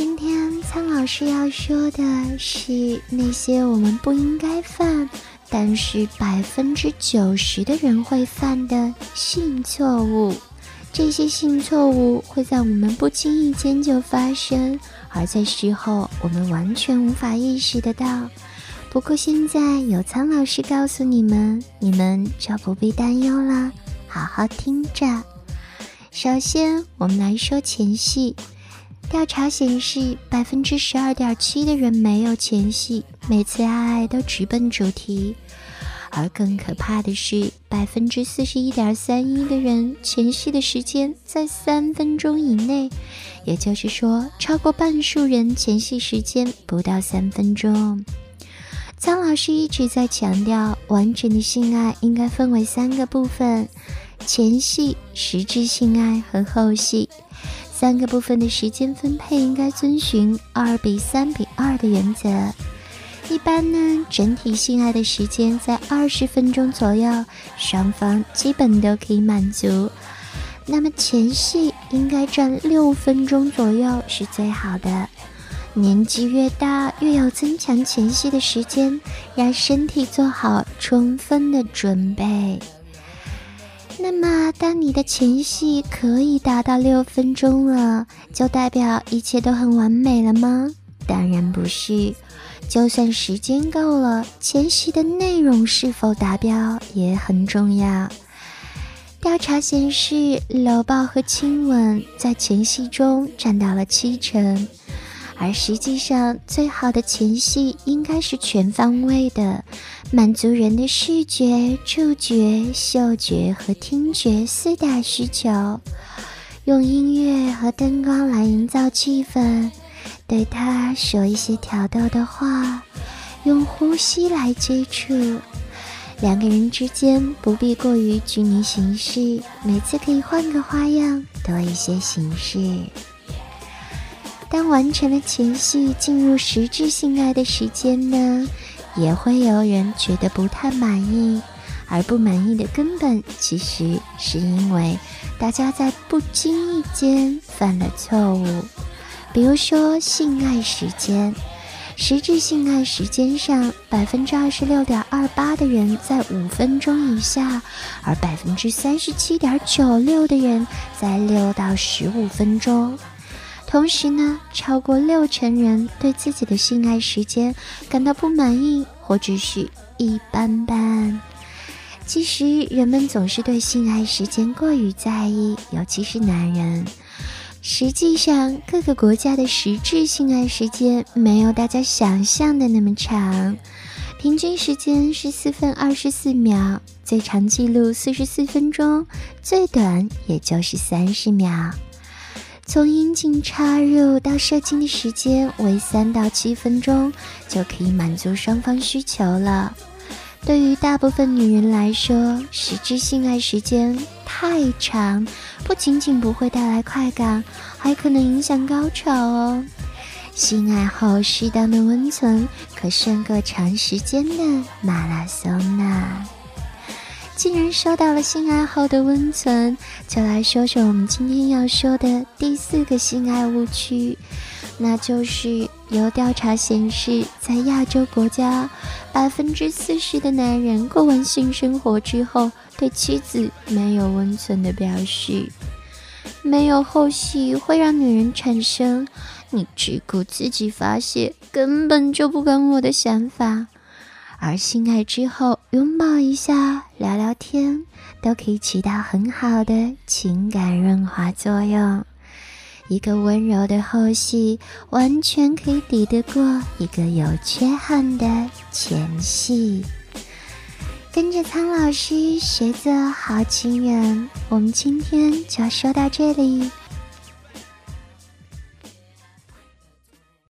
今天苍老师要说的是那些我们不应该犯，但是百分之九十的人会犯的性错误。这些性错误会在我们不经意间就发生，而在事后我们完全无法意识得到。不过现在有苍老师告诉你们，你们就不必担忧了。好好听着。首先，我们来说前戏。调查显示，百分之十二点七的人没有前戏，每次爱爱都直奔主题；而更可怕的是，百分之四十一点三一的人前戏的时间在三分钟以内，也就是说，超过半数人前戏时间不到三分钟。苍老师一直在强调，完整的性爱应该分为三个部分：前戏、实质性爱和后戏。三个部分的时间分配应该遵循二比三比二的原则。一般呢，整体性爱的时间在二十分钟左右，双方基本都可以满足。那么前戏应该占六分钟左右是最好的。年纪越大，越有增强前戏的时间，让身体做好充分的准备。那么，当你的前戏可以达到六分钟了，就代表一切都很完美了吗？当然不是。就算时间够了，前戏的内容是否达标也很重要。调查显示，搂抱和亲吻在前戏中占到了七成。而实际上，最好的前戏应该是全方位的，满足人的视觉、触觉、嗅觉和听觉四大需求。用音乐和灯光来营造气氛，对他说一些挑逗的话，用呼吸来接触。两个人之间不必过于拘泥形式，每次可以换个花样，多一些形式。当完成了前戏，进入实质性爱的时间呢，也会有人觉得不太满意，而不满意的根本其实是因为大家在不经意间犯了错误。比如说性爱时间，实质性爱时间上，百分之二十六点二八的人在五分钟以下，而百分之三十七点九六的人在六到十五分钟。同时呢，超过六成人对自己的性爱时间感到不满意，或者是一般般。其实，人们总是对性爱时间过于在意，尤其是男人。实际上，各个国家的实质性爱时间没有大家想象的那么长，平均时间是四分二十四秒，最长记录四十四分钟，最短也就是三十秒。从阴茎插入到射精的时间为三到七分钟，就可以满足双方需求了。对于大部分女人来说，实质性爱时间太长，不仅仅不会带来快感，还可能影响高潮哦。性爱后适当的温存，可胜过长时间的马拉松呢。既然收到了性爱后的温存，就来说说我们今天要说的第四个性爱误区，那就是有调查显示，在亚洲国家，百分之四十的男人过完性生活之后，对妻子没有温存的表示，没有后续会让女人产生“你只顾自己发泄，根本就不管我的想法”。而性爱之后，拥抱一下、聊聊天，都可以起到很好的情感润滑作用。一个温柔的后戏，完全可以抵得过一个有缺憾的前戏。跟着苍老师学做好情人，我们今天就要说到这里。